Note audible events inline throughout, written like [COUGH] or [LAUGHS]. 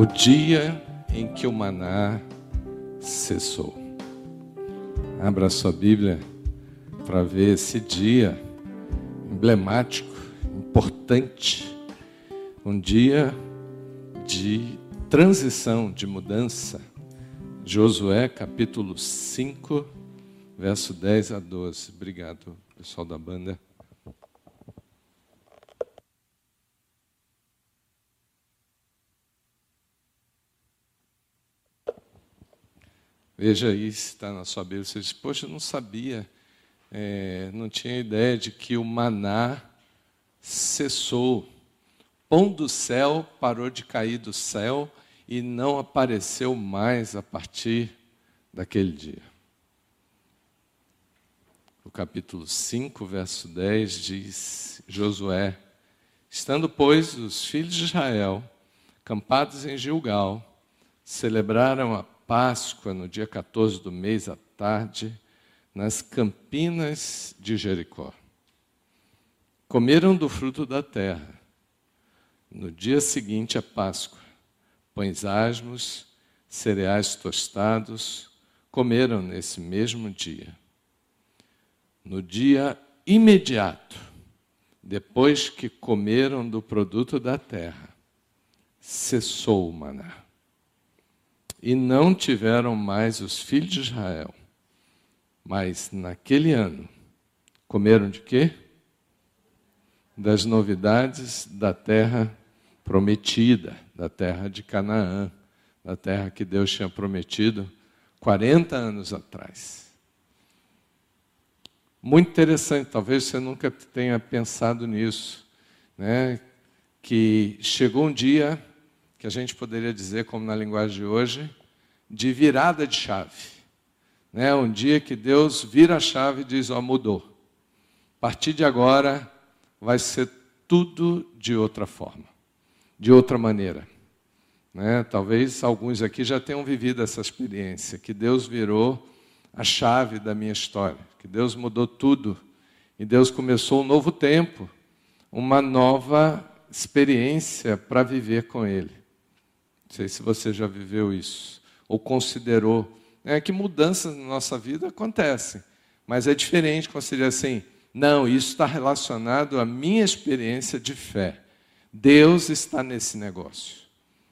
O dia em que o maná cessou. Abra sua Bíblia para ver esse dia emblemático, importante, um dia de transição, de mudança. Josué capítulo 5, verso 10 a 12. Obrigado, pessoal da banda. Veja aí se está na sua Bíblia. Você diz, poxa, eu não sabia, é, não tinha ideia de que o maná cessou. Pão do céu parou de cair do céu e não apareceu mais a partir daquele dia. O capítulo 5, verso 10 diz: Josué, estando, pois, os filhos de Israel acampados em Gilgal, celebraram a Páscoa, no dia 14 do mês à tarde, nas campinas de Jericó. Comeram do fruto da terra. No dia seguinte à Páscoa, pães asmos, cereais tostados, comeram nesse mesmo dia. No dia imediato, depois que comeram do produto da terra, cessou o maná. E não tiveram mais os filhos de Israel. Mas naquele ano, comeram de quê? Das novidades da terra prometida, da terra de Canaã, da terra que Deus tinha prometido 40 anos atrás. Muito interessante, talvez você nunca tenha pensado nisso, né? que chegou um dia que a gente poderia dizer, como na linguagem de hoje, de virada de chave. Né? Um dia que Deus vira a chave e diz: Ó, oh, mudou. A partir de agora vai ser tudo de outra forma, de outra maneira. Né? Talvez alguns aqui já tenham vivido essa experiência, que Deus virou a chave da minha história, que Deus mudou tudo e Deus começou um novo tempo, uma nova experiência para viver com Ele. Não sei se você já viveu isso ou considerou. É que mudanças na nossa vida acontecem, mas é diferente quando você diz assim: não, isso está relacionado à minha experiência de fé. Deus está nesse negócio.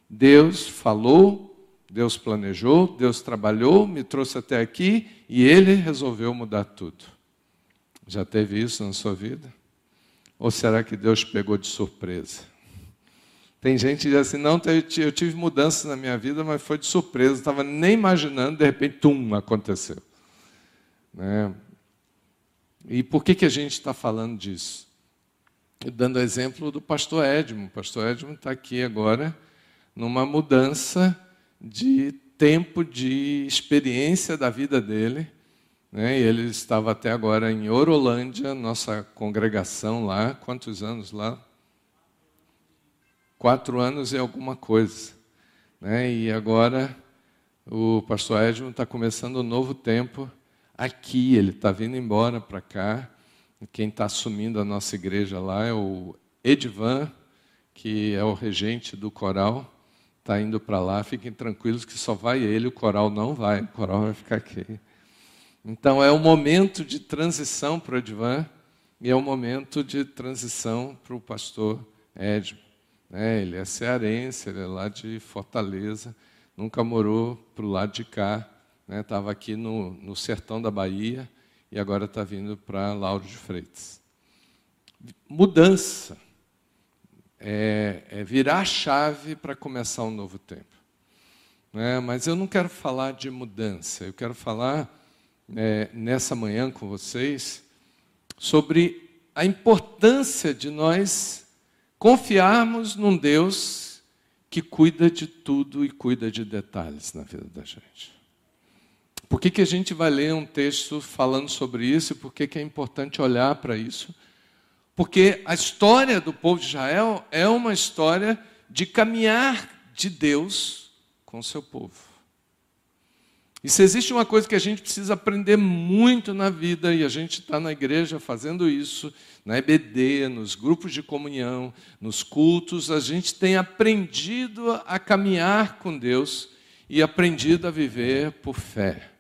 Deus falou, Deus planejou, Deus trabalhou, me trouxe até aqui e Ele resolveu mudar tudo. Já teve isso na sua vida? Ou será que Deus pegou de surpresa? Tem gente que diz assim, não, eu tive mudanças na minha vida, mas foi de surpresa, estava nem imaginando, de repente, tum, aconteceu. Né? E por que, que a gente está falando disso? Dando exemplo do pastor Edmo. O pastor Edmo está aqui agora numa mudança de tempo de experiência da vida dele. Né? Ele estava até agora em Orolândia, nossa congregação lá. Quantos anos lá? Quatro anos e alguma coisa. Né? E agora o pastor Edmund está começando um novo tempo aqui, ele está vindo embora para cá. Quem está assumindo a nossa igreja lá é o Edvan, que é o regente do coral, está indo para lá. Fiquem tranquilos que só vai ele, o coral não vai, o coral vai ficar aqui. Então é um momento de transição para o Edvan e é um momento de transição para o pastor Edmund. É, ele é cearense, ele é lá de Fortaleza, nunca morou para o lado de cá, estava né? aqui no, no sertão da Bahia e agora está vindo para Lauro de Freitas. Mudança é, é virar a chave para começar um novo tempo. Né? Mas eu não quero falar de mudança, eu quero falar é, nessa manhã com vocês sobre a importância de nós confiarmos num Deus que cuida de tudo e cuida de detalhes na vida da gente. Por que, que a gente vai ler um texto falando sobre isso e por que, que é importante olhar para isso? Porque a história do povo de Israel é uma história de caminhar de Deus com o seu povo. E se existe uma coisa que a gente precisa aprender muito na vida, e a gente está na igreja fazendo isso, na EBD, nos grupos de comunhão, nos cultos, a gente tem aprendido a caminhar com Deus e aprendido a viver por fé.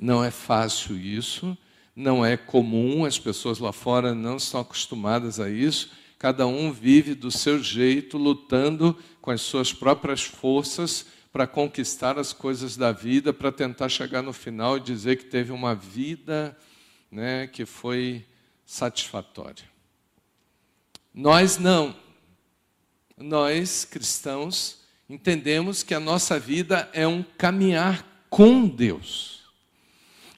Não é fácil isso, não é comum, as pessoas lá fora não estão acostumadas a isso, cada um vive do seu jeito, lutando com as suas próprias forças para conquistar as coisas da vida, para tentar chegar no final e dizer que teve uma vida né, que foi satisfatória. Nós não. Nós, cristãos, entendemos que a nossa vida é um caminhar com Deus.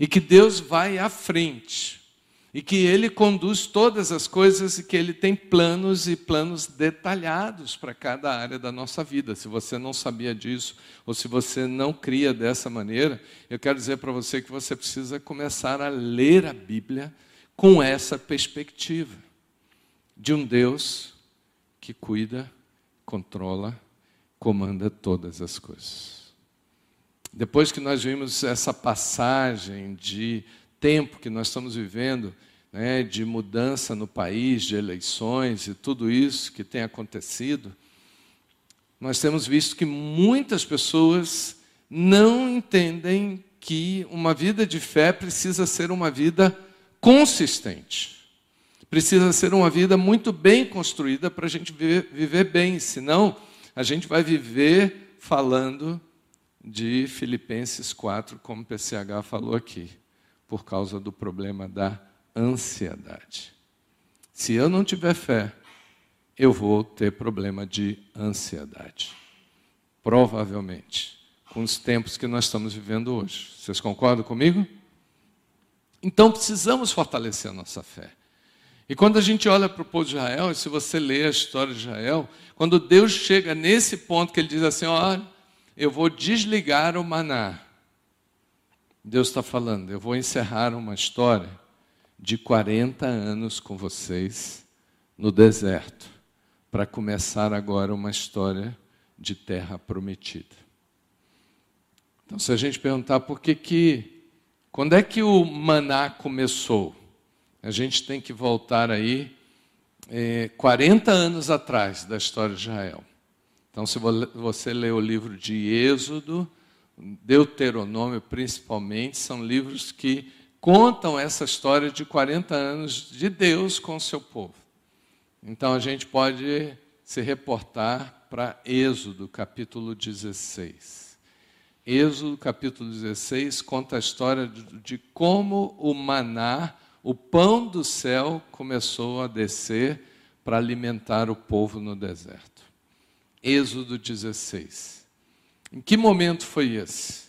E que Deus vai à frente e que Ele conduz todas as coisas e que Ele tem planos e planos detalhados para cada área da nossa vida. Se você não sabia disso, ou se você não cria dessa maneira, eu quero dizer para você que você precisa começar a ler a Bíblia com essa perspectiva de um Deus que cuida, controla, comanda todas as coisas. Depois que nós vimos essa passagem de tempo que nós estamos vivendo, né, de mudança no país, de eleições e tudo isso que tem acontecido, nós temos visto que muitas pessoas não entendem que uma vida de fé precisa ser uma vida consistente. Precisa ser uma vida muito bem construída para a gente viver, viver bem, senão a gente vai viver falando de Filipenses 4, como o PCH falou aqui por causa do problema da ansiedade. Se eu não tiver fé, eu vou ter problema de ansiedade. Provavelmente, com os tempos que nós estamos vivendo hoje. Vocês concordam comigo? Então precisamos fortalecer a nossa fé. E quando a gente olha para o povo de Israel, e se você lê a história de Israel, quando Deus chega nesse ponto que ele diz assim: olha, eu vou desligar o maná. Deus está falando, eu vou encerrar uma história de 40 anos com vocês no deserto, para começar agora uma história de terra prometida. Então, se a gente perguntar por que que, quando é que o maná começou? A gente tem que voltar aí é, 40 anos atrás da história de Israel. Então, se você ler o livro de Êxodo, Deuteronômio principalmente, são livros que contam essa história de 40 anos de Deus com o seu povo. Então a gente pode se reportar para Êxodo, capítulo 16. Êxodo, capítulo 16, conta a história de, como o maná, o pão do céu, começou a descer para alimentar o povo no deserto. Êxodo 16. Em que momento foi esse?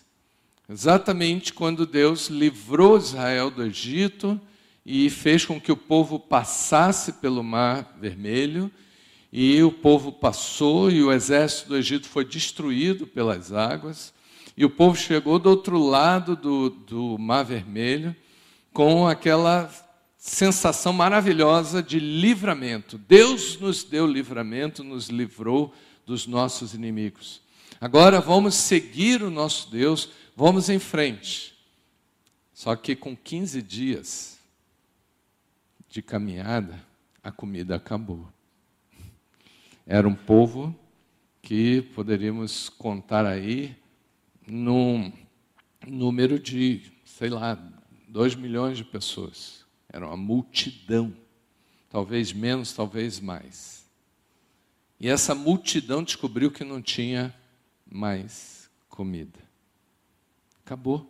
Exatamente quando Deus livrou Israel do Egito e fez com que o povo passasse pelo Mar Vermelho, e o povo passou e o exército do Egito foi destruído pelas águas, e o povo chegou do outro lado do, do Mar Vermelho com aquela sensação maravilhosa de livramento. Deus nos deu livramento, nos livrou dos nossos inimigos. Agora vamos seguir o nosso Deus, vamos em frente. Só que com 15 dias de caminhada, a comida acabou. Era um povo que poderíamos contar aí num número de, sei lá, 2 milhões de pessoas. Era uma multidão. Talvez menos, talvez mais. E essa multidão descobriu que não tinha mais comida. Acabou.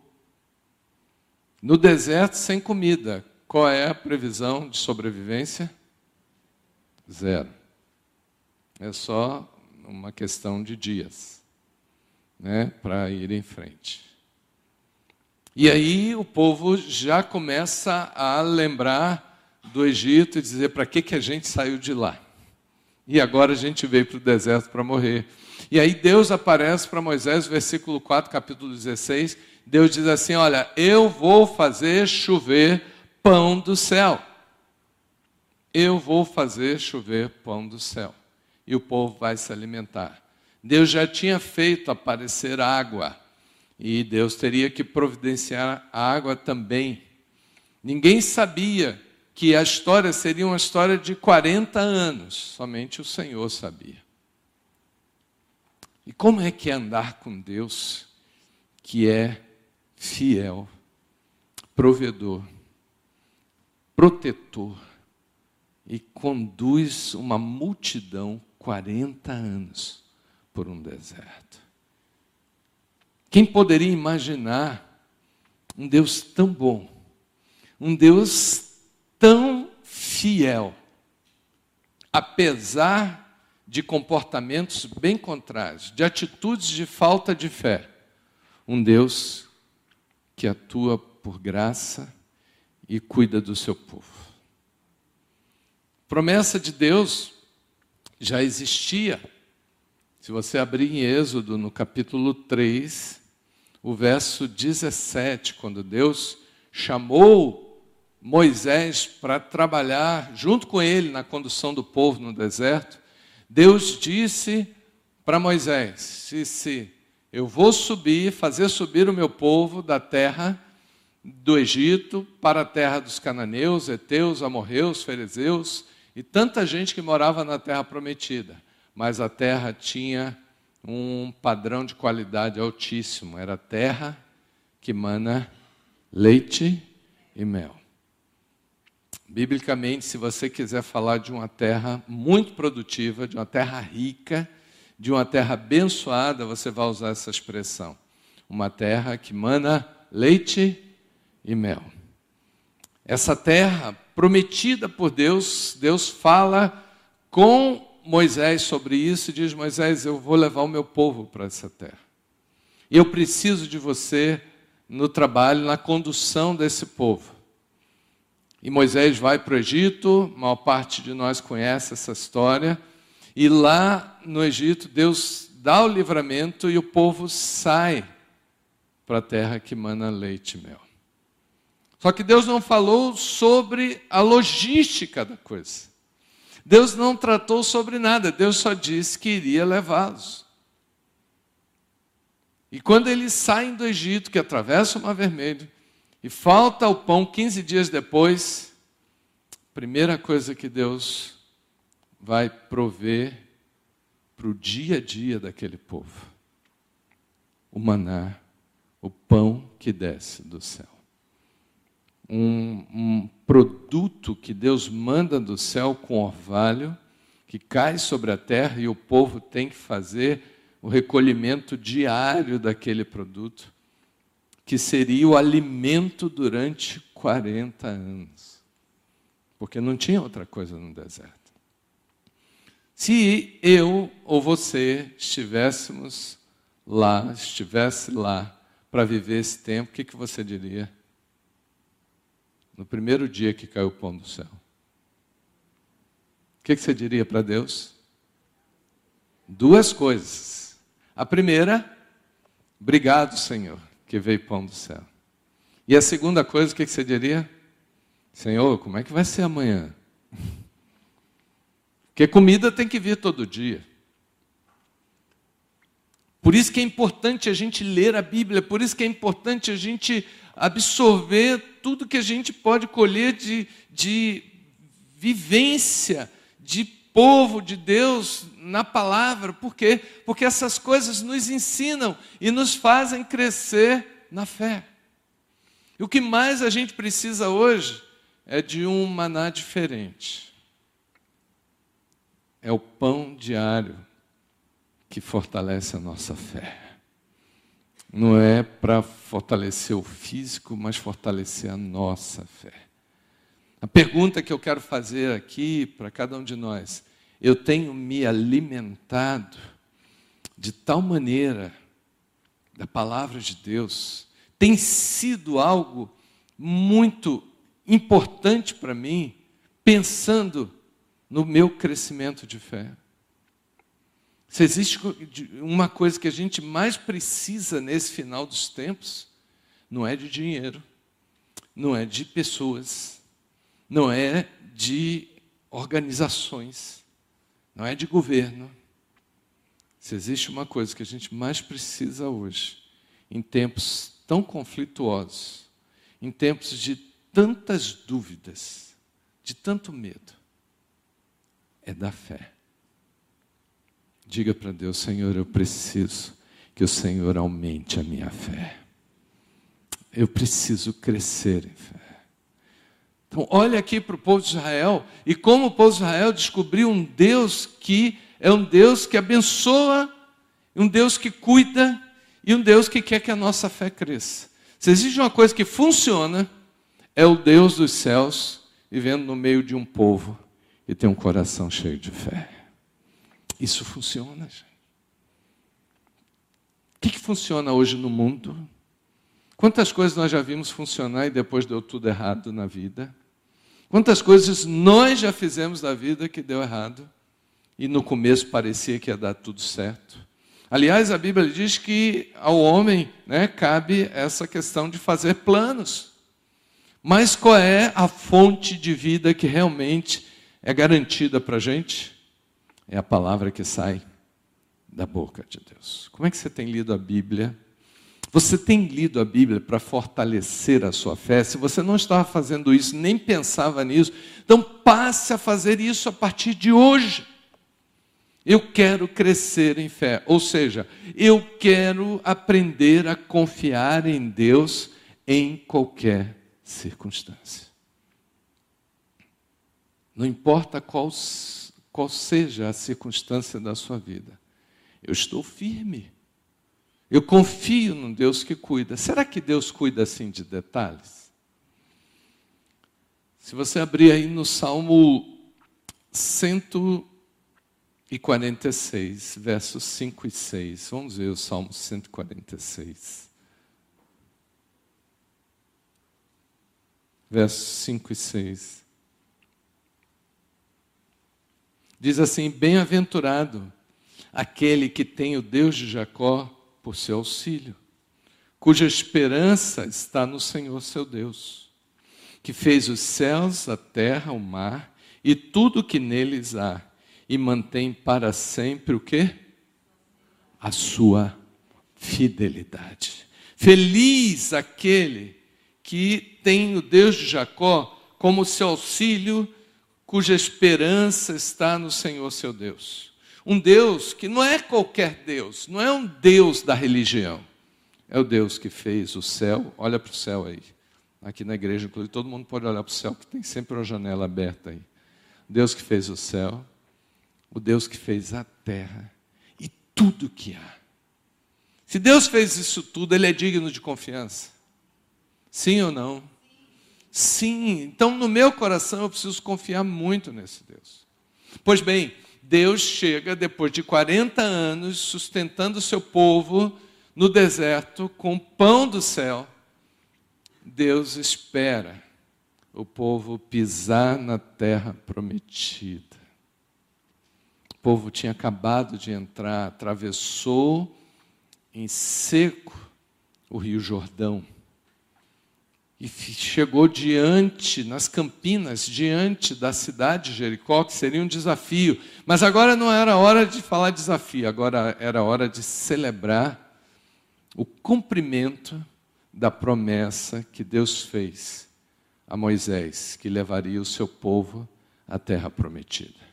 No deserto, sem comida, qual é a previsão de sobrevivência? Zero. É só uma questão de dias né, para ir em frente. E aí o povo já começa a lembrar do Egito e dizer: para que, que a gente saiu de lá? E agora a gente veio para o deserto para morrer. E aí Deus aparece para Moisés, versículo 4, capítulo 16. Deus diz assim: Olha, eu vou fazer chover pão do céu. Eu vou fazer chover pão do céu. E o povo vai se alimentar. Deus já tinha feito aparecer água. E Deus teria que providenciar a água também. Ninguém sabia que a história seria uma história de 40 anos, somente o Senhor sabia. E como é que é andar com Deus que é fiel, provedor, protetor e conduz uma multidão 40 anos por um deserto? Quem poderia imaginar um Deus tão bom, um Deus tão fiel, apesar de comportamentos bem contrários, de atitudes de falta de fé. Um Deus que atua por graça e cuida do seu povo. Promessa de Deus já existia. Se você abrir em Êxodo, no capítulo 3, o verso 17, quando Deus chamou Moisés para trabalhar junto com ele na condução do povo no deserto, Deus disse para Moisés: disse, eu vou subir, fazer subir o meu povo da terra do Egito para a terra dos cananeus, heteus, amorreus, ferezeus e tanta gente que morava na terra prometida. Mas a terra tinha um padrão de qualidade altíssimo, era terra que mana leite e mel. Biblicamente, se você quiser falar de uma terra muito produtiva, de uma terra rica, de uma terra abençoada, você vai usar essa expressão. Uma terra que mana leite e mel. Essa terra prometida por Deus, Deus fala com Moisés sobre isso e diz: Moisés, eu vou levar o meu povo para essa terra. Eu preciso de você no trabalho, na condução desse povo. E Moisés vai para o Egito, a maior parte de nós conhece essa história. E lá no Egito, Deus dá o livramento e o povo sai para a terra que mana leite e mel. Só que Deus não falou sobre a logística da coisa. Deus não tratou sobre nada, Deus só disse que iria levá-los. E quando eles saem do Egito, que atravessam o Mar Vermelho, e falta o pão 15 dias depois, primeira coisa que Deus vai prover para o dia a dia daquele povo: o maná, o pão que desce do céu. Um, um produto que Deus manda do céu com orvalho, que cai sobre a terra e o povo tem que fazer o recolhimento diário daquele produto que seria o alimento durante 40 anos. Porque não tinha outra coisa no deserto. Se eu ou você estivéssemos lá, estivesse lá para viver esse tempo, o que, que você diria? No primeiro dia que caiu o pão do céu. O que, que você diria para Deus? Duas coisas. A primeira, obrigado, Senhor que veio pão do céu. E a segunda coisa, o que você diria? Senhor, como é que vai ser amanhã? [LAUGHS] Porque comida tem que vir todo dia. Por isso que é importante a gente ler a Bíblia, por isso que é importante a gente absorver tudo que a gente pode colher de, de vivência, de povo de Deus na palavra. Por quê? Porque essas coisas nos ensinam e nos fazem crescer na fé. E o que mais a gente precisa hoje é de um maná diferente. É o pão diário que fortalece a nossa fé. Não é para fortalecer o físico, mas fortalecer a nossa fé. A pergunta que eu quero fazer aqui para cada um de nós: eu tenho me alimentado de tal maneira da palavra de Deus, tem sido algo muito importante para mim, pensando no meu crescimento de fé. Se existe uma coisa que a gente mais precisa nesse final dos tempos, não é de dinheiro, não é de pessoas, não é de organizações, não é de governo. Se existe uma coisa que a gente mais precisa hoje, em tempos tão conflituosos, em tempos de tantas dúvidas, de tanto medo, é da fé. Diga para Deus, Senhor, eu preciso que o Senhor aumente a minha fé. Eu preciso crescer em fé. Então, olha aqui para o povo de Israel e como o povo de Israel descobriu um Deus que é um Deus que abençoa, um Deus que cuida e um Deus que quer que a nossa fé cresça. Se existe uma coisa que funciona, é o Deus dos céus vivendo no meio de um povo e tem um coração cheio de fé. Isso funciona, gente. O que, que funciona hoje no mundo? Quantas coisas nós já vimos funcionar e depois deu tudo errado na vida? Quantas coisas nós já fizemos da vida que deu errado e no começo parecia que ia dar tudo certo? Aliás, a Bíblia diz que ao homem né, cabe essa questão de fazer planos. Mas qual é a fonte de vida que realmente é garantida para a gente? é a palavra que sai da boca de Deus. Como é que você tem lido a Bíblia? Você tem lido a Bíblia para fortalecer a sua fé? Se você não estava fazendo isso, nem pensava nisso, então passe a fazer isso a partir de hoje. Eu quero crescer em fé, ou seja, eu quero aprender a confiar em Deus em qualquer circunstância. Não importa qual qual seja a circunstância da sua vida. Eu estou firme. Eu confio num Deus que cuida. Será que Deus cuida assim de detalhes? Se você abrir aí no Salmo 146, versos 5 e 6. Vamos ver o Salmo 146. Versos 5 e 6. Diz assim: Bem-aventurado aquele que tem o Deus de Jacó por seu auxílio, cuja esperança está no Senhor seu Deus, que fez os céus, a terra, o mar e tudo que neles há, e mantém para sempre o quê? A sua fidelidade. Feliz aquele que tem o Deus de Jacó como seu auxílio cuja esperança está no Senhor seu Deus. Um Deus que não é qualquer Deus, não é um Deus da religião. É o Deus que fez o céu, olha para o céu aí. Aqui na igreja, inclusive, todo mundo pode olhar para o céu, que tem sempre uma janela aberta aí. Deus que fez o céu, o Deus que fez a terra e tudo que há. Se Deus fez isso tudo, Ele é digno de confiança. Sim ou não? Sim, então no meu coração eu preciso confiar muito nesse Deus. Pois bem, Deus chega depois de 40 anos sustentando o seu povo no deserto com pão do céu. Deus espera o povo pisar na terra prometida. O povo tinha acabado de entrar, atravessou em seco o Rio Jordão e chegou diante, nas campinas, diante da cidade de Jericó, que seria um desafio. Mas agora não era hora de falar desafio, agora era hora de celebrar o cumprimento da promessa que Deus fez a Moisés, que levaria o seu povo à terra prometida.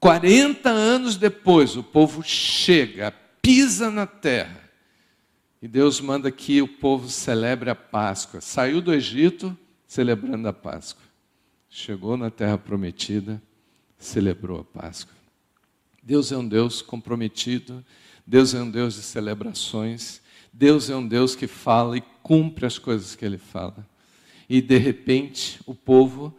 40 anos depois, o povo chega, pisa na terra, e Deus manda que o povo celebre a Páscoa. Saiu do Egito celebrando a Páscoa. Chegou na terra prometida, celebrou a Páscoa. Deus é um Deus comprometido, Deus é um Deus de celebrações, Deus é um Deus que fala e cumpre as coisas que ele fala. E de repente o povo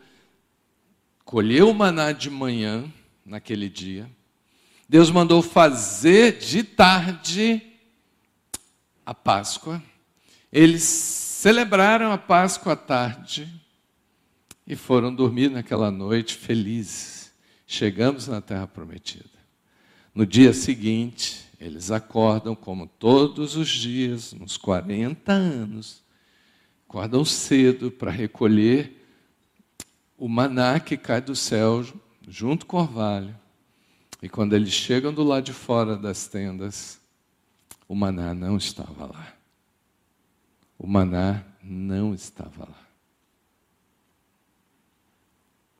colheu o maná de manhã, naquele dia. Deus mandou fazer de tarde a Páscoa. Eles celebraram a Páscoa à tarde e foram dormir naquela noite felizes. Chegamos na Terra Prometida. No dia seguinte, eles acordam como todos os dias, uns 40 anos, acordam cedo para recolher o maná que cai do céu junto com o orvalho. E quando eles chegam do lado de fora das tendas, o maná não estava lá. O maná não estava lá.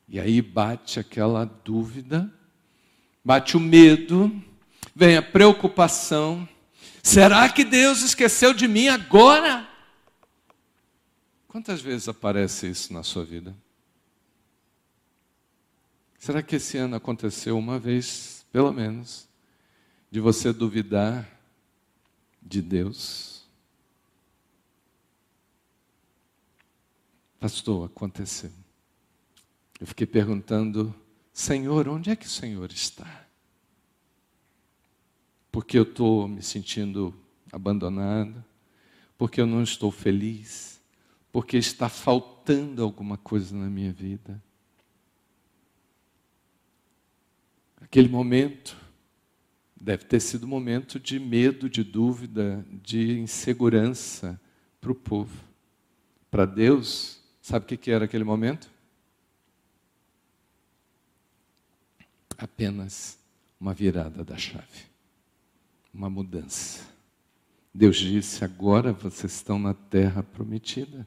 E aí bate aquela dúvida, bate o medo, vem a preocupação. Será que Deus esqueceu de mim agora? Quantas vezes aparece isso na sua vida? Será que esse ano aconteceu uma vez, pelo menos, de você duvidar de Deus? Pastor, aconteceu. Eu fiquei perguntando, Senhor, onde é que o Senhor está? Porque eu estou me sentindo abandonado, porque eu não estou feliz, porque está faltando alguma coisa na minha vida. Aquele momento deve ter sido um momento de medo, de dúvida, de insegurança para o povo. Para Deus, sabe o que era aquele momento? Apenas uma virada da chave, uma mudança. Deus disse: agora vocês estão na terra prometida.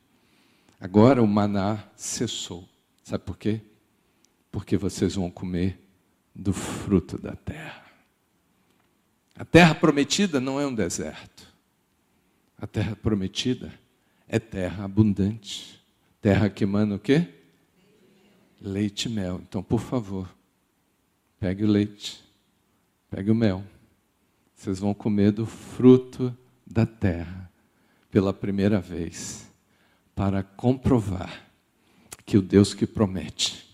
Agora o maná cessou. Sabe por quê? Porque vocês vão comer do fruto da terra. A terra prometida não é um deserto. A terra prometida é terra abundante. Terra que emana o quê? Leite e mel. Então, por favor, pegue o leite, pegue o mel. Vocês vão comer do fruto da terra pela primeira vez, para comprovar que o Deus que promete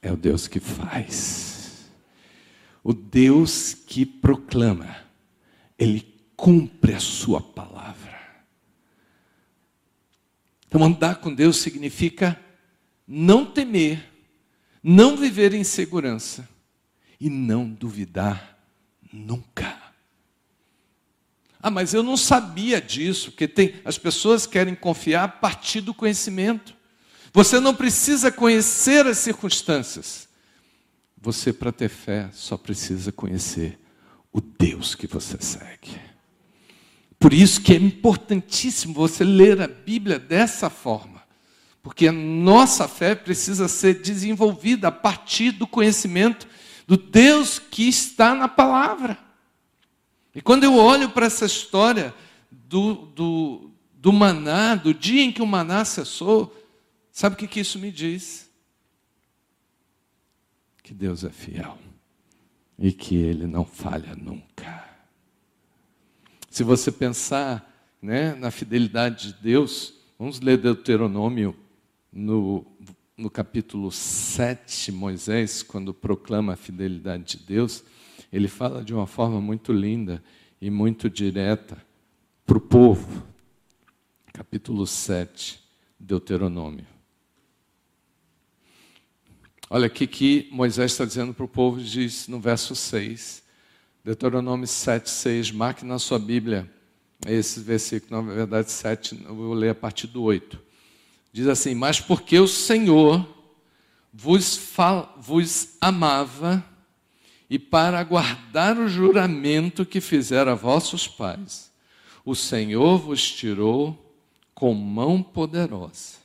é o Deus que faz. O Deus que proclama, ele cumpre a sua palavra. Então, andar com Deus significa não temer, não viver em segurança e não duvidar nunca. Ah, mas eu não sabia disso, porque tem as pessoas querem confiar a partir do conhecimento. Você não precisa conhecer as circunstâncias. Você, para ter fé, só precisa conhecer o Deus que você segue. Por isso que é importantíssimo você ler a Bíblia dessa forma, porque a nossa fé precisa ser desenvolvida a partir do conhecimento do Deus que está na palavra. E quando eu olho para essa história do, do, do maná, do dia em que o maná cessou, sabe o que, que isso me diz? Que Deus é fiel e que Ele não falha nunca. Se você pensar né, na fidelidade de Deus, vamos ler Deuteronômio no, no capítulo 7, Moisés, quando proclama a fidelidade de Deus, ele fala de uma forma muito linda e muito direta para o povo. Capítulo 7, Deuteronômio. Olha aqui que Moisés está dizendo para o povo, diz no verso 6, Deuteronômio 7, 6, marque na sua Bíblia esse versículo, na verdade 7, eu vou ler a partir do 8. Diz assim: Mas porque o Senhor vos, fal, vos amava, e para guardar o juramento que fizera a vossos pais, o Senhor vos tirou com mão poderosa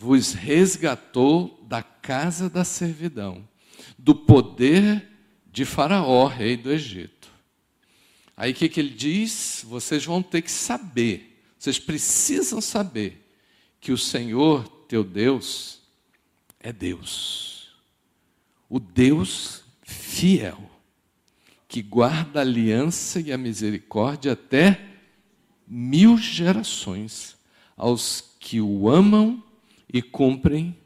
vos resgatou da casa da servidão, do poder de Faraó, rei do Egito. Aí o que, que ele diz? Vocês vão ter que saber, vocês precisam saber que o Senhor teu Deus é Deus, o Deus fiel, que guarda a aliança e a misericórdia até mil gerações aos que o amam e cumprem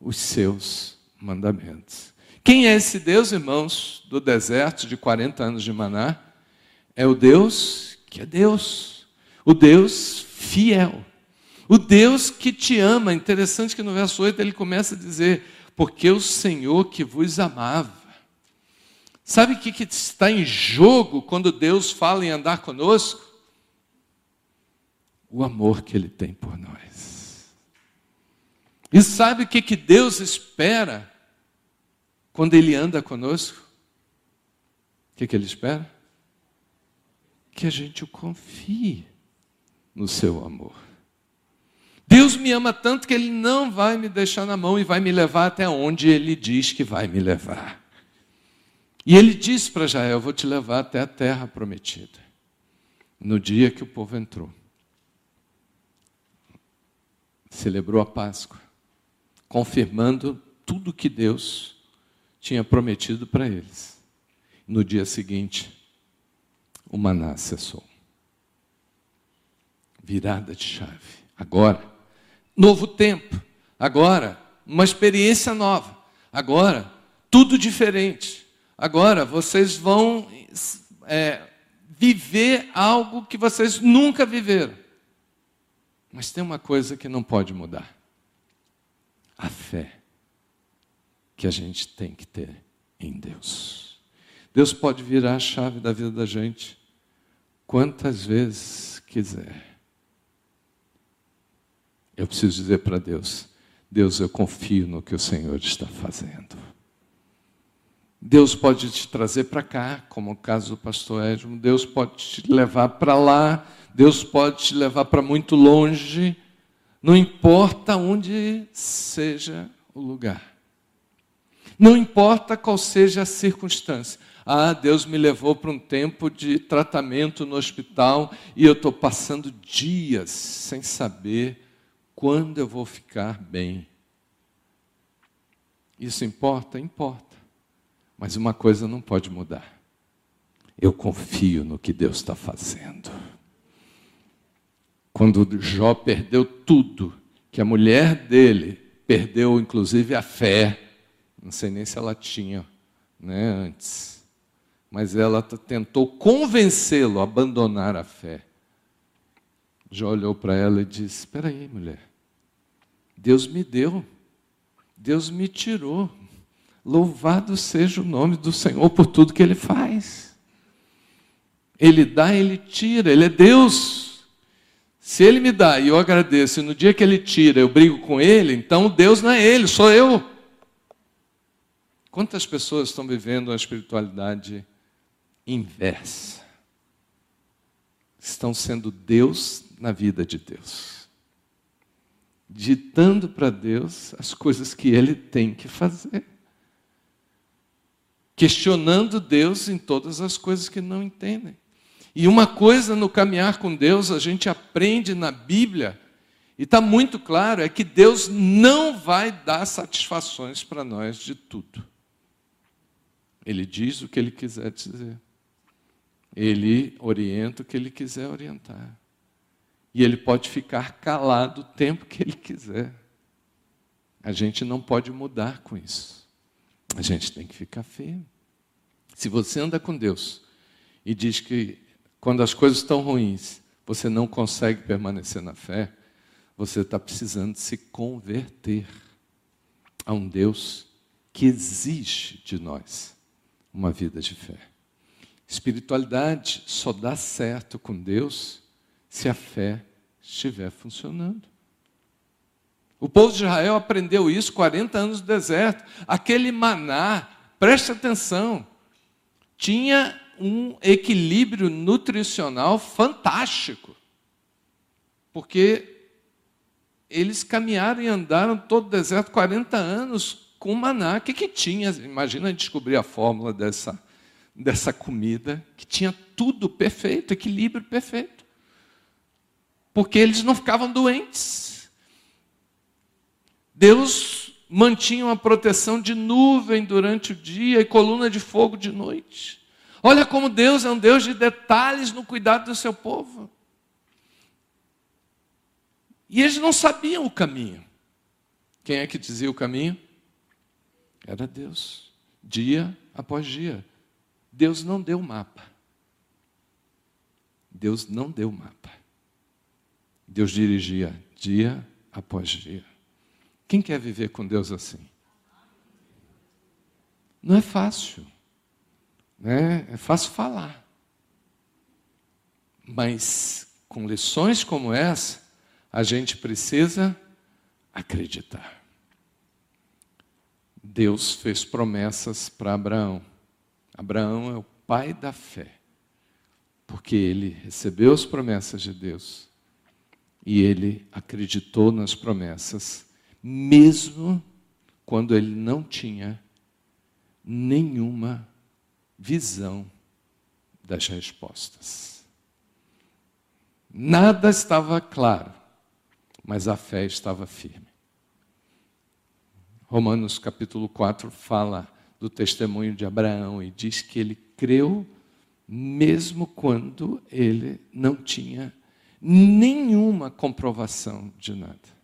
os seus mandamentos. Quem é esse Deus, irmãos, do deserto de 40 anos de maná? É o Deus que é Deus, o Deus fiel, o Deus que te ama. Interessante que no verso 8 ele começa a dizer: Porque o Senhor que vos amava. Sabe o que, que está em jogo quando Deus fala em andar conosco? O amor que Ele tem por nós. E sabe o que, que Deus espera quando Ele anda conosco? O que, que Ele espera? Que a gente confie no seu amor. Deus me ama tanto que Ele não vai me deixar na mão e vai me levar até onde Ele diz que vai me levar. E Ele disse para Jael: Vou te levar até a terra prometida. No dia que o povo entrou, celebrou a Páscoa, confirmando tudo que Deus tinha prometido para eles. No dia seguinte, o maná cessou. Virada de chave. Agora, novo tempo. Agora, uma experiência nova. Agora, tudo diferente. Agora, vocês vão é, viver algo que vocês nunca viveram. Mas tem uma coisa que não pode mudar: a fé que a gente tem que ter em Deus. Deus pode virar a chave da vida da gente quantas vezes quiser. Eu preciso dizer para Deus: Deus, eu confio no que o Senhor está fazendo. Deus pode te trazer para cá, como o caso do pastor Edmo, Deus pode te levar para lá, Deus pode te levar para muito longe, não importa onde seja o lugar. Não importa qual seja a circunstância. Ah, Deus me levou para um tempo de tratamento no hospital e eu estou passando dias sem saber quando eu vou ficar bem. Isso importa? Importa. Mas uma coisa não pode mudar. Eu confio no que Deus está fazendo. Quando Jó perdeu tudo, que a mulher dele perdeu inclusive a fé, não sei nem se ela tinha né, antes, mas ela tentou convencê-lo a abandonar a fé. Jó olhou para ela e disse: Espera aí, mulher, Deus me deu, Deus me tirou. Louvado seja o nome do Senhor por tudo que Ele faz. Ele dá, Ele tira, Ele é Deus. Se Ele me dá e eu agradeço, e no dia que Ele tira eu brigo com Ele, então Deus não é Ele, sou eu. Quantas pessoas estão vivendo a espiritualidade inversa? Estão sendo Deus na vida de Deus, ditando para Deus as coisas que Ele tem que fazer questionando Deus em todas as coisas que não entendem. E uma coisa no caminhar com Deus, a gente aprende na Bíblia, e está muito claro, é que Deus não vai dar satisfações para nós de tudo. Ele diz o que ele quiser dizer. Ele orienta o que ele quiser orientar. E ele pode ficar calado o tempo que ele quiser. A gente não pode mudar com isso. A gente tem que ficar firme. Se você anda com Deus e diz que quando as coisas estão ruins, você não consegue permanecer na fé, você está precisando se converter a um Deus que exige de nós uma vida de fé. Espiritualidade só dá certo com Deus se a fé estiver funcionando. O povo de Israel aprendeu isso 40 anos no deserto. Aquele maná, preste atenção, tinha um equilíbrio nutricional fantástico. Porque eles caminharam e andaram todo o deserto 40 anos com maná. O que, que tinha? Imagina descobrir a fórmula dessa, dessa comida, que tinha tudo perfeito, equilíbrio perfeito. Porque eles não ficavam doentes Deus mantinha uma proteção de nuvem durante o dia e coluna de fogo de noite. Olha como Deus é um Deus de detalhes no cuidado do seu povo. E eles não sabiam o caminho. Quem é que dizia o caminho? Era Deus, dia após dia. Deus não deu mapa. Deus não deu mapa. Deus dirigia dia após dia. Quem quer viver com Deus assim? Não é fácil. Né? É fácil falar. Mas com lições como essa, a gente precisa acreditar. Deus fez promessas para Abraão. Abraão é o pai da fé, porque ele recebeu as promessas de Deus e ele acreditou nas promessas, mesmo quando ele não tinha nenhuma visão das respostas. Nada estava claro, mas a fé estava firme. Romanos capítulo 4 fala do testemunho de Abraão e diz que ele creu mesmo quando ele não tinha nenhuma comprovação de nada.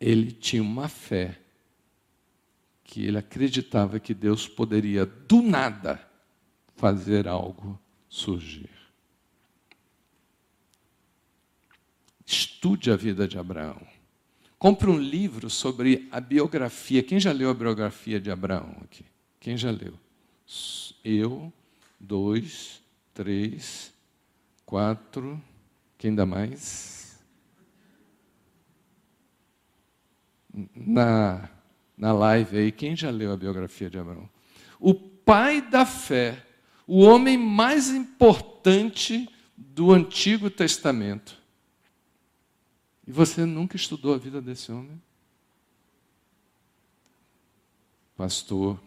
Ele tinha uma fé que ele acreditava que Deus poderia do nada fazer algo surgir. Estude a vida de Abraão. Compre um livro sobre a biografia. Quem já leu a biografia de Abraão aqui? Quem já leu? Eu, dois, três, quatro. Quem dá mais? Na, na live aí, quem já leu a biografia de Abraão? O pai da fé, o homem mais importante do Antigo Testamento e você nunca estudou a vida desse homem? Pastor,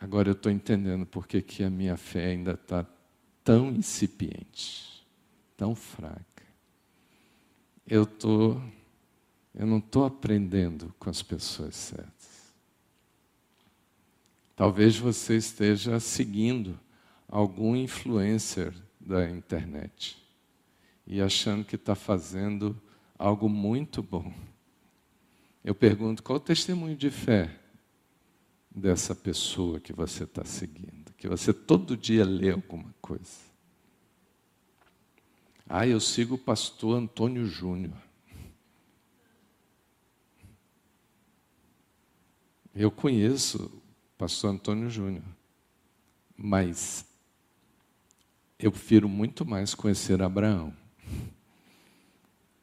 agora eu estou entendendo por que, a minha fé ainda está tão incipiente, tão fraca. Eu tô, eu não estou aprendendo com as pessoas certas. Talvez você esteja seguindo algum influencer da internet e achando que está fazendo algo muito bom. Eu pergunto: qual o testemunho de fé dessa pessoa que você está seguindo? Que você todo dia lê alguma coisa. Ah, eu sigo o pastor Antônio Júnior. Eu conheço o pastor Antônio Júnior, mas eu prefiro muito mais conhecer Abraão.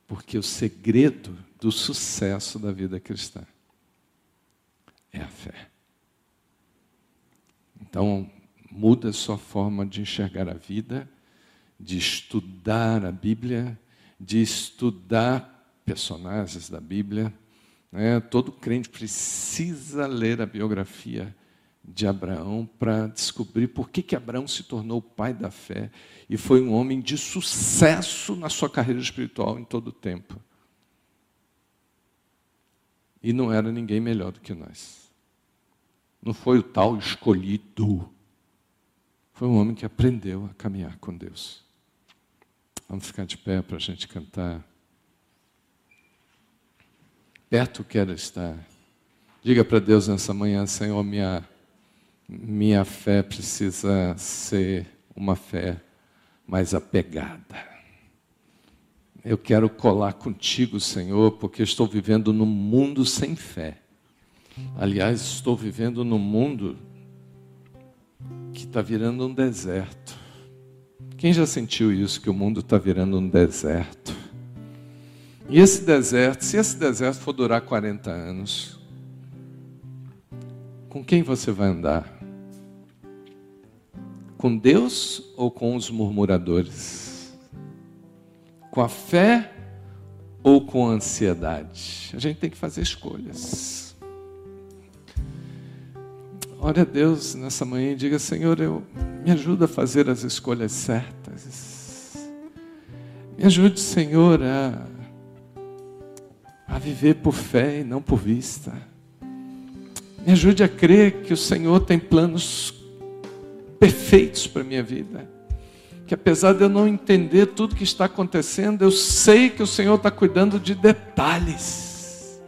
Porque o segredo do sucesso da vida cristã é a fé. Então, muda a sua forma de enxergar a vida, de estudar a Bíblia, de estudar personagens da Bíblia. Né? Todo crente precisa ler a biografia de Abraão para descobrir por que, que Abraão se tornou o pai da fé e foi um homem de sucesso na sua carreira espiritual em todo o tempo. E não era ninguém melhor do que nós. Não foi o tal escolhido. Foi um homem que aprendeu a caminhar com Deus. Vamos ficar de pé para a gente cantar. Perto quero estar. Diga para Deus nessa manhã, Senhor, minha, minha fé precisa ser uma fé mais apegada. Eu quero colar contigo, Senhor, porque estou vivendo num mundo sem fé. Aliás, estou vivendo num mundo que está virando um deserto. Quem já sentiu isso, que o mundo está virando um deserto? E esse deserto, se esse deserto for durar 40 anos, com quem você vai andar? Com Deus ou com os murmuradores? Com a fé ou com a ansiedade? A gente tem que fazer escolhas. Ore a Deus nessa manhã e diga: Senhor, eu, me ajuda a fazer as escolhas certas. Me ajude, Senhor, a, a viver por fé e não por vista. Me ajude a crer que o Senhor tem planos perfeitos para a minha vida. Que apesar de eu não entender tudo que está acontecendo, eu sei que o Senhor está cuidando de detalhes.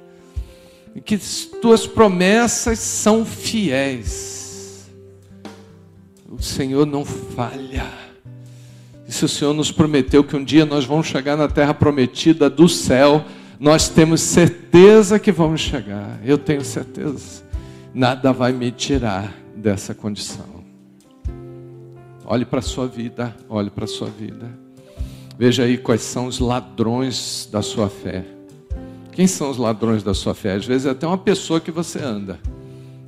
E que tuas promessas são fiéis. O Senhor não falha. E se o Senhor nos prometeu que um dia nós vamos chegar na terra prometida do céu, nós temos certeza que vamos chegar. Eu tenho certeza. nada vai me tirar dessa condição. Olhe para a sua vida, olhe para a sua vida. Veja aí quais são os ladrões da sua fé. Quem são os ladrões da sua fé? Às vezes é até uma pessoa que você anda,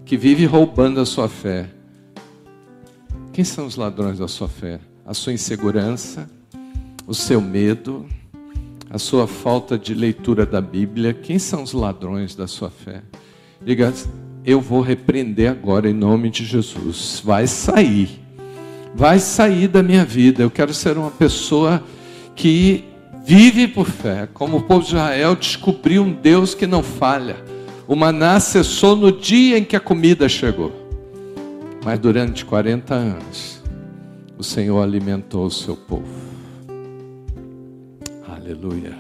que vive roubando a sua fé. Quem são os ladrões da sua fé? A sua insegurança, o seu medo, a sua falta de leitura da Bíblia. Quem são os ladrões da sua fé? Diga, eu vou repreender agora em nome de Jesus. Vai sair. Vai sair da minha vida. Eu quero ser uma pessoa que vive por fé. Como o povo de Israel descobriu um Deus que não falha. O maná cessou no dia em que a comida chegou. Mas durante 40 anos, o Senhor alimentou o seu povo. Aleluia.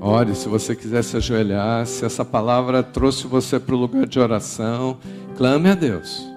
Ore, se você quiser se ajoelhar, se essa palavra trouxe você para o lugar de oração, clame a Deus.